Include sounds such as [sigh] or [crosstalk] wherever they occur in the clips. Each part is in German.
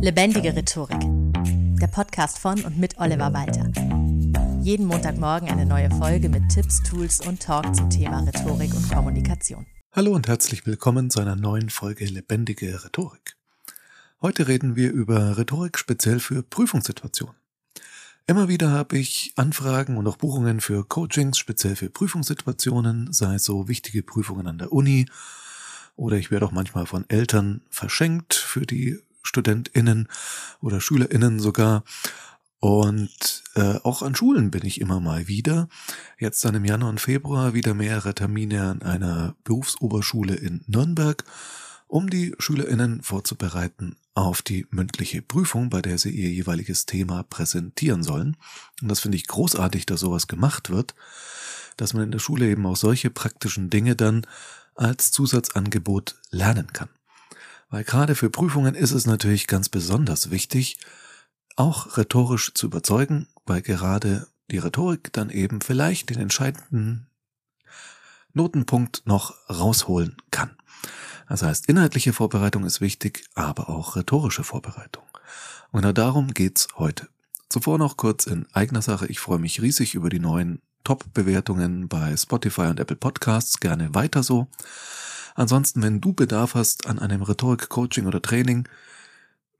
Lebendige Rhetorik. Der Podcast von und mit Oliver Walter. Jeden Montagmorgen eine neue Folge mit Tipps, Tools und Talk zum Thema Rhetorik und Kommunikation. Hallo und herzlich willkommen zu einer neuen Folge Lebendige Rhetorik. Heute reden wir über Rhetorik speziell für Prüfungssituationen. Immer wieder habe ich Anfragen und auch Buchungen für Coachings speziell für Prüfungssituationen, sei es so wichtige Prüfungen an der Uni oder ich werde auch manchmal von Eltern verschenkt für die StudentInnen oder SchülerInnen sogar. Und äh, auch an Schulen bin ich immer mal wieder. Jetzt dann im Januar und Februar wieder mehrere Termine an einer Berufsoberschule in Nürnberg, um die SchülerInnen vorzubereiten auf die mündliche Prüfung, bei der sie ihr jeweiliges Thema präsentieren sollen. Und das finde ich großartig, dass sowas gemacht wird, dass man in der Schule eben auch solche praktischen Dinge dann als Zusatzangebot lernen kann. Weil gerade für Prüfungen ist es natürlich ganz besonders wichtig, auch rhetorisch zu überzeugen, weil gerade die Rhetorik dann eben vielleicht den entscheidenden Notenpunkt noch rausholen kann. Das heißt, inhaltliche Vorbereitung ist wichtig, aber auch rhetorische Vorbereitung. Und genau darum geht's heute. Zuvor noch kurz in eigener Sache. Ich freue mich riesig über die neuen Top-Bewertungen bei Spotify und Apple Podcasts. Gerne weiter so. Ansonsten, wenn du Bedarf hast an einem Rhetorik-Coaching oder Training,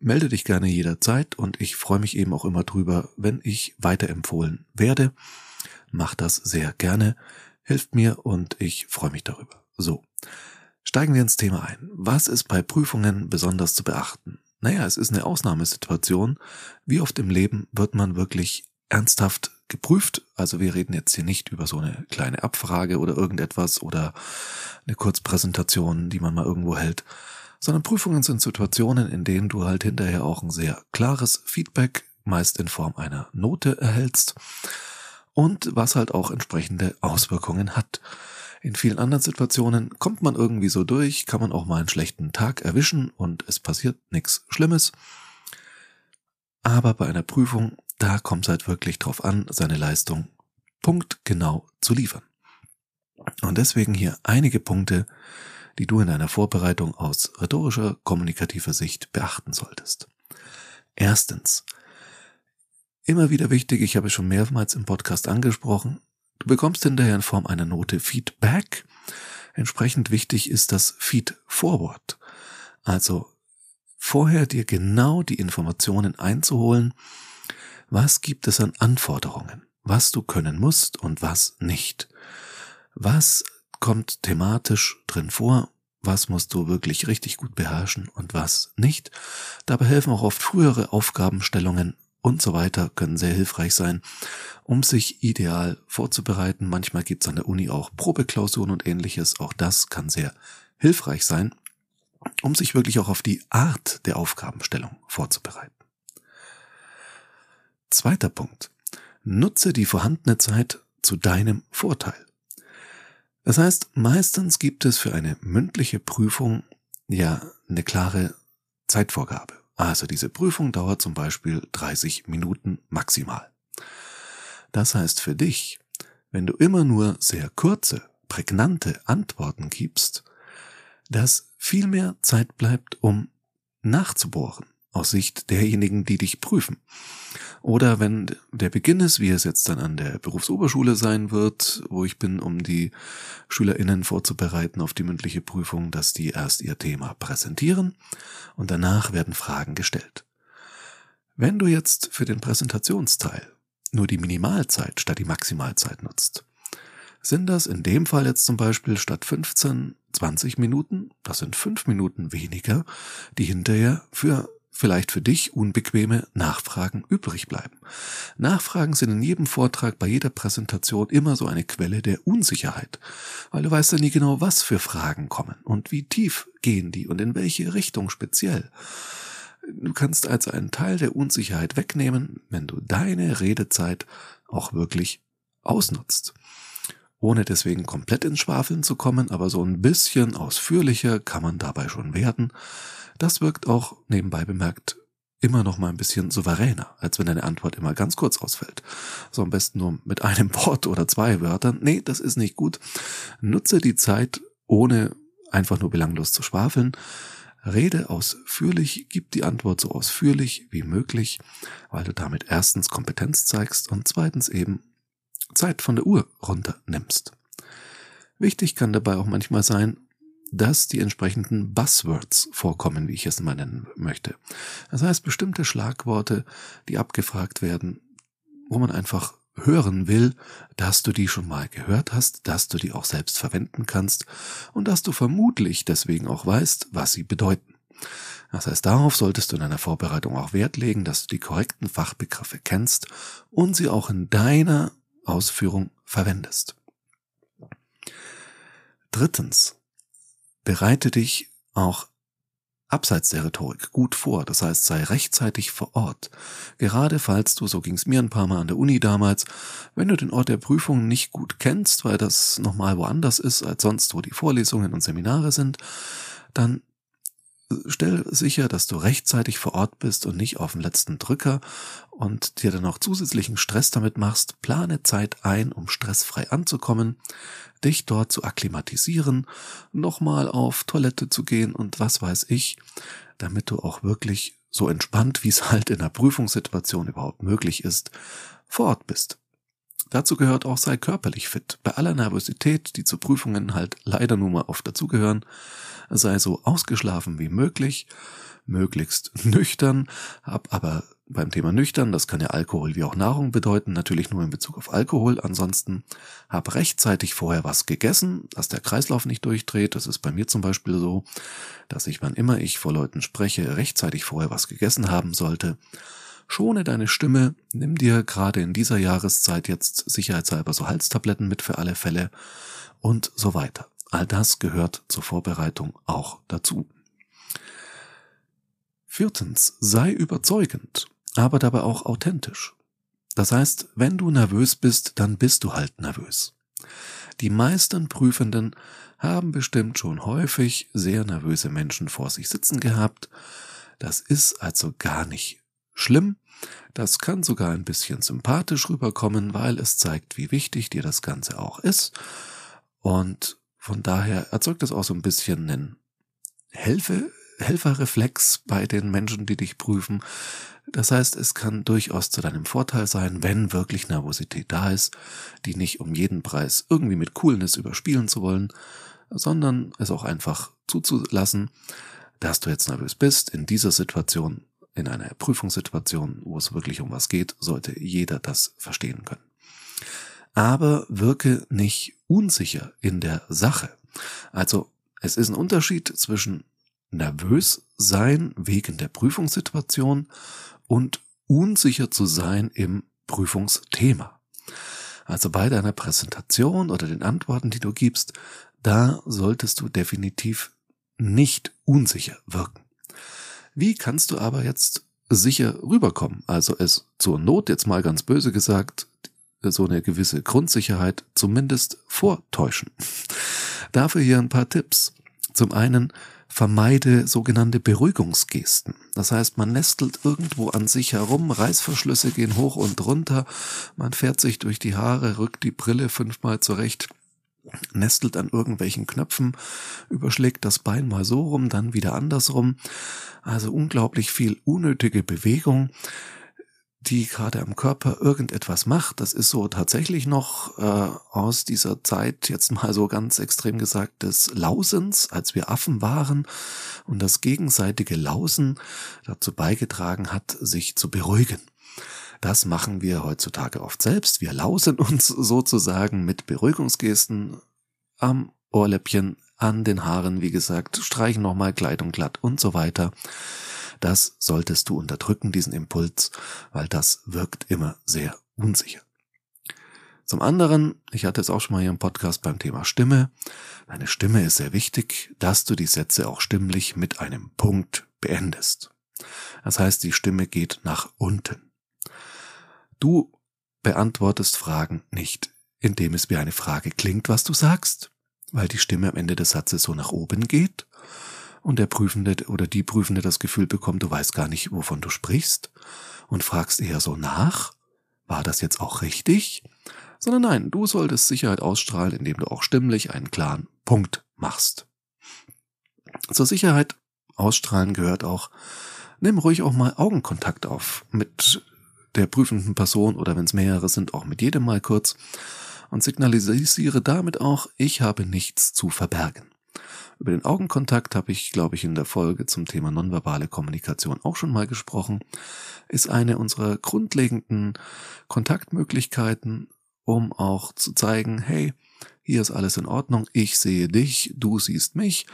melde dich gerne jederzeit und ich freue mich eben auch immer drüber, wenn ich weiterempfohlen werde. Mach das sehr gerne, hilft mir und ich freue mich darüber. So, steigen wir ins Thema ein. Was ist bei Prüfungen besonders zu beachten? Naja, es ist eine Ausnahmesituation. Wie oft im Leben wird man wirklich ernsthaft geprüft. Also wir reden jetzt hier nicht über so eine kleine Abfrage oder irgendetwas oder eine Kurzpräsentation, die man mal irgendwo hält, sondern Prüfungen sind Situationen, in denen du halt hinterher auch ein sehr klares Feedback, meist in Form einer Note erhältst und was halt auch entsprechende Auswirkungen hat. In vielen anderen Situationen kommt man irgendwie so durch, kann man auch mal einen schlechten Tag erwischen und es passiert nichts Schlimmes. Aber bei einer Prüfung da kommt es halt wirklich drauf an, seine Leistung punktgenau zu liefern. Und deswegen hier einige Punkte, die du in deiner Vorbereitung aus rhetorischer, kommunikativer Sicht beachten solltest. Erstens. Immer wieder wichtig, ich habe es schon mehrmals im Podcast angesprochen, du bekommst hinterher in Form einer Note Feedback. Entsprechend wichtig ist das Feed Forward. Also vorher dir genau die Informationen einzuholen, was gibt es an Anforderungen, was du können musst und was nicht. Was kommt thematisch drin vor, was musst du wirklich richtig gut beherrschen und was nicht. Dabei helfen auch oft frühere Aufgabenstellungen und so weiter, können sehr hilfreich sein, um sich ideal vorzubereiten. Manchmal gibt es an der Uni auch Probeklausuren und ähnliches. Auch das kann sehr hilfreich sein, um sich wirklich auch auf die Art der Aufgabenstellung vorzubereiten. Zweiter Punkt. Nutze die vorhandene Zeit zu deinem Vorteil. Das heißt, meistens gibt es für eine mündliche Prüfung ja eine klare Zeitvorgabe. Also diese Prüfung dauert zum Beispiel 30 Minuten maximal. Das heißt für dich, wenn du immer nur sehr kurze, prägnante Antworten gibst, dass viel mehr Zeit bleibt, um nachzubohren, aus Sicht derjenigen, die dich prüfen. Oder wenn der Beginn ist, wie es jetzt dann an der Berufsoberschule sein wird, wo ich bin, um die SchülerInnen vorzubereiten auf die mündliche Prüfung, dass die erst ihr Thema präsentieren und danach werden Fragen gestellt. Wenn du jetzt für den Präsentationsteil nur die Minimalzeit statt die Maximalzeit nutzt, sind das in dem Fall jetzt zum Beispiel statt 15 20 Minuten, das sind 5 Minuten weniger, die hinterher für vielleicht für dich unbequeme Nachfragen übrig bleiben. Nachfragen sind in jedem Vortrag, bei jeder Präsentation immer so eine Quelle der Unsicherheit, weil du weißt ja nie genau, was für Fragen kommen und wie tief gehen die und in welche Richtung speziell. Du kannst also einen Teil der Unsicherheit wegnehmen, wenn du deine Redezeit auch wirklich ausnutzt. Ohne deswegen komplett ins Schwafeln zu kommen, aber so ein bisschen ausführlicher kann man dabei schon werden. Das wirkt auch, nebenbei bemerkt, immer noch mal ein bisschen souveräner, als wenn deine Antwort immer ganz kurz ausfällt. So am besten nur mit einem [laughs] Wort oder zwei Wörtern. Nee, das ist nicht gut. Nutze die Zeit, ohne einfach nur belanglos zu schwafeln. Rede ausführlich, gib die Antwort so ausführlich wie möglich, weil du damit erstens Kompetenz zeigst und zweitens eben Zeit von der Uhr runternimmst. Wichtig kann dabei auch manchmal sein, dass die entsprechenden Buzzwords vorkommen, wie ich es mal nennen möchte. Das heißt, bestimmte Schlagworte, die abgefragt werden, wo man einfach hören will, dass du die schon mal gehört hast, dass du die auch selbst verwenden kannst und dass du vermutlich deswegen auch weißt, was sie bedeuten. Das heißt, darauf solltest du in deiner Vorbereitung auch Wert legen, dass du die korrekten Fachbegriffe kennst und sie auch in deiner Ausführung verwendest. Drittens, bereite dich auch abseits der Rhetorik gut vor, das heißt sei rechtzeitig vor Ort. Gerade falls du, so ging es mir ein paar Mal an der Uni damals, wenn du den Ort der Prüfung nicht gut kennst, weil das nochmal woanders ist als sonst, wo die Vorlesungen und Seminare sind, dann stell sicher, dass du rechtzeitig vor Ort bist und nicht auf dem letzten Drücker und dir dann auch zusätzlichen Stress damit machst. Plane Zeit ein, um stressfrei anzukommen, dich dort zu akklimatisieren, nochmal auf Toilette zu gehen und was weiß ich, damit du auch wirklich so entspannt, wie es halt in einer Prüfungssituation überhaupt möglich ist, vor Ort bist. Dazu gehört auch sei körperlich fit. Bei aller Nervosität, die zu Prüfungen halt leider nur mal oft dazugehören, sei so ausgeschlafen wie möglich, möglichst nüchtern, hab aber beim Thema nüchtern, das kann ja Alkohol wie auch Nahrung bedeuten, natürlich nur in Bezug auf Alkohol. Ansonsten hab rechtzeitig vorher was gegessen, dass der Kreislauf nicht durchdreht. Das ist bei mir zum Beispiel so, dass ich, wann immer ich vor Leuten spreche, rechtzeitig vorher was gegessen haben sollte. Schone deine Stimme, nimm dir gerade in dieser Jahreszeit jetzt sicherheitshalber so Halstabletten mit für alle Fälle und so weiter. All das gehört zur Vorbereitung auch dazu. Viertens, sei überzeugend, aber dabei auch authentisch. Das heißt, wenn du nervös bist, dann bist du halt nervös. Die meisten Prüfenden haben bestimmt schon häufig sehr nervöse Menschen vor sich sitzen gehabt. Das ist also gar nicht schlimm. Das kann sogar ein bisschen sympathisch rüberkommen, weil es zeigt, wie wichtig dir das Ganze auch ist. Und von daher erzeugt es auch so ein bisschen einen Helfe, Helferreflex bei den Menschen, die dich prüfen. Das heißt, es kann durchaus zu deinem Vorteil sein, wenn wirklich Nervosität da ist, die nicht um jeden Preis irgendwie mit Coolness überspielen zu wollen, sondern es auch einfach zuzulassen, dass du jetzt nervös bist. In dieser Situation, in einer Prüfungssituation, wo es wirklich um was geht, sollte jeder das verstehen können aber wirke nicht unsicher in der Sache. Also es ist ein Unterschied zwischen nervös sein wegen der Prüfungssituation und unsicher zu sein im Prüfungsthema. Also bei deiner Präsentation oder den Antworten, die du gibst, da solltest du definitiv nicht unsicher wirken. Wie kannst du aber jetzt sicher rüberkommen? Also es zur Not jetzt mal ganz böse gesagt, so eine gewisse Grundsicherheit zumindest vortäuschen. [laughs] Dafür hier ein paar Tipps. Zum einen vermeide sogenannte Beruhigungsgesten. Das heißt, man nestelt irgendwo an sich herum, Reißverschlüsse gehen hoch und runter, man fährt sich durch die Haare, rückt die Brille fünfmal zurecht, nestelt an irgendwelchen Knöpfen, überschlägt das Bein mal so rum, dann wieder andersrum. Also unglaublich viel unnötige Bewegung die gerade am Körper irgendetwas macht. Das ist so tatsächlich noch äh, aus dieser Zeit, jetzt mal so ganz extrem gesagt, des Lausens, als wir Affen waren und das gegenseitige Lausen dazu beigetragen hat, sich zu beruhigen. Das machen wir heutzutage oft selbst. Wir lausen uns sozusagen mit Beruhigungsgesten am Ohrläppchen, an den Haaren, wie gesagt, streichen nochmal Kleidung glatt und so weiter. Das solltest du unterdrücken, diesen Impuls, weil das wirkt immer sehr unsicher. Zum anderen, ich hatte es auch schon mal hier im Podcast beim Thema Stimme. Deine Stimme ist sehr wichtig, dass du die Sätze auch stimmlich mit einem Punkt beendest. Das heißt, die Stimme geht nach unten. Du beantwortest Fragen nicht, indem es wie eine Frage klingt, was du sagst, weil die Stimme am Ende des Satzes so nach oben geht, und der Prüfende oder die Prüfende das Gefühl bekommt, du weißt gar nicht, wovon du sprichst und fragst eher so nach, war das jetzt auch richtig? Sondern nein, du solltest Sicherheit ausstrahlen, indem du auch stimmlich einen klaren Punkt machst. Zur Sicherheit Ausstrahlen gehört auch, nimm ruhig auch mal Augenkontakt auf mit der prüfenden Person oder wenn es mehrere sind, auch mit jedem mal kurz und signalisiere damit auch, ich habe nichts zu verbergen. Über den Augenkontakt habe ich, glaube ich, in der Folge zum Thema nonverbale Kommunikation auch schon mal gesprochen. Ist eine unserer grundlegenden Kontaktmöglichkeiten, um auch zu zeigen, hey, hier ist alles in Ordnung, ich sehe dich, du siehst mich.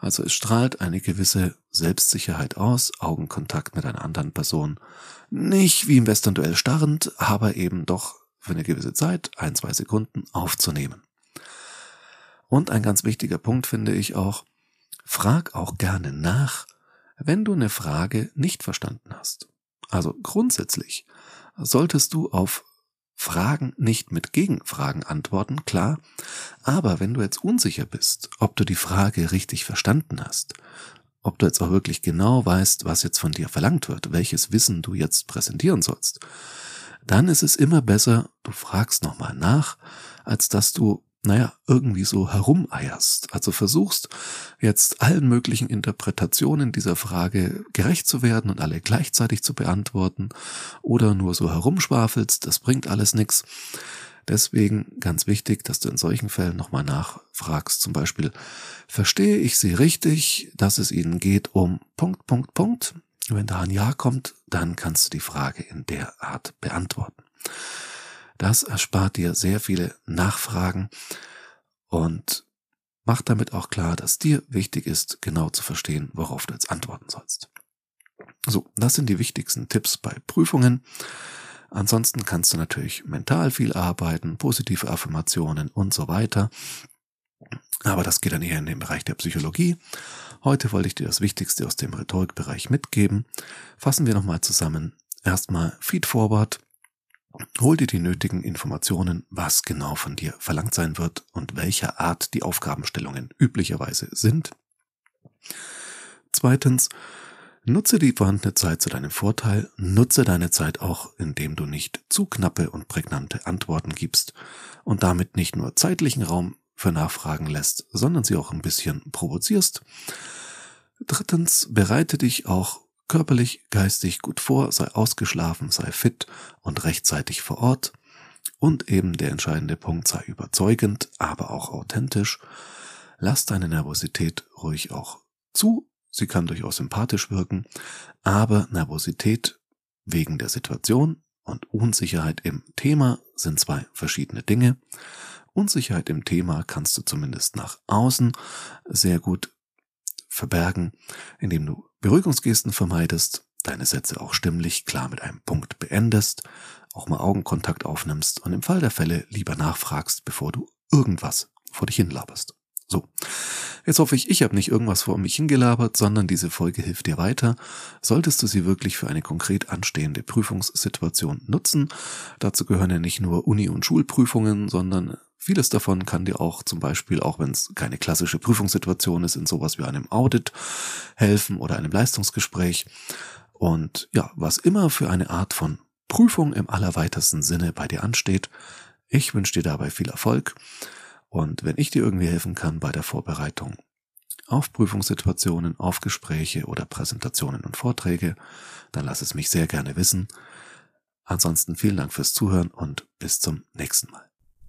Also es strahlt eine gewisse Selbstsicherheit aus, Augenkontakt mit einer anderen Person. Nicht wie im Western-Duell starrend, aber eben doch für eine gewisse Zeit, ein, zwei Sekunden, aufzunehmen. Und ein ganz wichtiger Punkt finde ich auch, frag auch gerne nach, wenn du eine Frage nicht verstanden hast. Also grundsätzlich solltest du auf Fragen nicht mit Gegenfragen antworten, klar, aber wenn du jetzt unsicher bist, ob du die Frage richtig verstanden hast, ob du jetzt auch wirklich genau weißt, was jetzt von dir verlangt wird, welches Wissen du jetzt präsentieren sollst, dann ist es immer besser, du fragst nochmal nach, als dass du naja, irgendwie so herumeierst. Also versuchst jetzt allen möglichen Interpretationen dieser Frage gerecht zu werden und alle gleichzeitig zu beantworten oder nur so herumschwafelst, das bringt alles nichts. Deswegen ganz wichtig, dass du in solchen Fällen nochmal nachfragst. Zum Beispiel, verstehe ich Sie richtig, dass es Ihnen geht um Punkt, Punkt, Punkt? Wenn da ein Ja kommt, dann kannst du die Frage in der Art beantworten. Das erspart dir sehr viele Nachfragen und macht damit auch klar, dass dir wichtig ist, genau zu verstehen, worauf du jetzt antworten sollst. So, das sind die wichtigsten Tipps bei Prüfungen. Ansonsten kannst du natürlich mental viel arbeiten, positive Affirmationen und so weiter. Aber das geht dann eher in den Bereich der Psychologie. Heute wollte ich dir das Wichtigste aus dem Rhetorikbereich mitgeben. Fassen wir nochmal zusammen. Erstmal Feedforward. Hol dir die nötigen Informationen, was genau von dir verlangt sein wird und welcher Art die Aufgabenstellungen üblicherweise sind. Zweitens, nutze die vorhandene Zeit zu deinem Vorteil, nutze deine Zeit auch, indem du nicht zu knappe und prägnante Antworten gibst und damit nicht nur zeitlichen Raum für Nachfragen lässt, sondern sie auch ein bisschen provozierst. Drittens, bereite dich auch körperlich, geistig gut vor, sei ausgeschlafen, sei fit und rechtzeitig vor Ort. Und eben der entscheidende Punkt sei überzeugend, aber auch authentisch. Lass deine Nervosität ruhig auch zu. Sie kann durchaus sympathisch wirken, aber Nervosität wegen der Situation und Unsicherheit im Thema sind zwei verschiedene Dinge. Unsicherheit im Thema kannst du zumindest nach außen sehr gut verbergen, indem du Beruhigungsgesten vermeidest, deine Sätze auch stimmlich klar mit einem Punkt beendest, auch mal Augenkontakt aufnimmst und im Fall der Fälle lieber nachfragst, bevor du irgendwas vor dich hinlaberst. So, jetzt hoffe ich, ich habe nicht irgendwas vor mich hingelabert, sondern diese Folge hilft dir weiter. Solltest du sie wirklich für eine konkret anstehende Prüfungssituation nutzen, dazu gehören ja nicht nur Uni- und Schulprüfungen, sondern Vieles davon kann dir auch zum Beispiel, auch wenn es keine klassische Prüfungssituation ist, in sowas wie einem Audit helfen oder einem Leistungsgespräch. Und ja, was immer für eine Art von Prüfung im allerweitesten Sinne bei dir ansteht, ich wünsche dir dabei viel Erfolg. Und wenn ich dir irgendwie helfen kann bei der Vorbereitung auf Prüfungssituationen, auf Gespräche oder Präsentationen und Vorträge, dann lass es mich sehr gerne wissen. Ansonsten vielen Dank fürs Zuhören und bis zum nächsten Mal.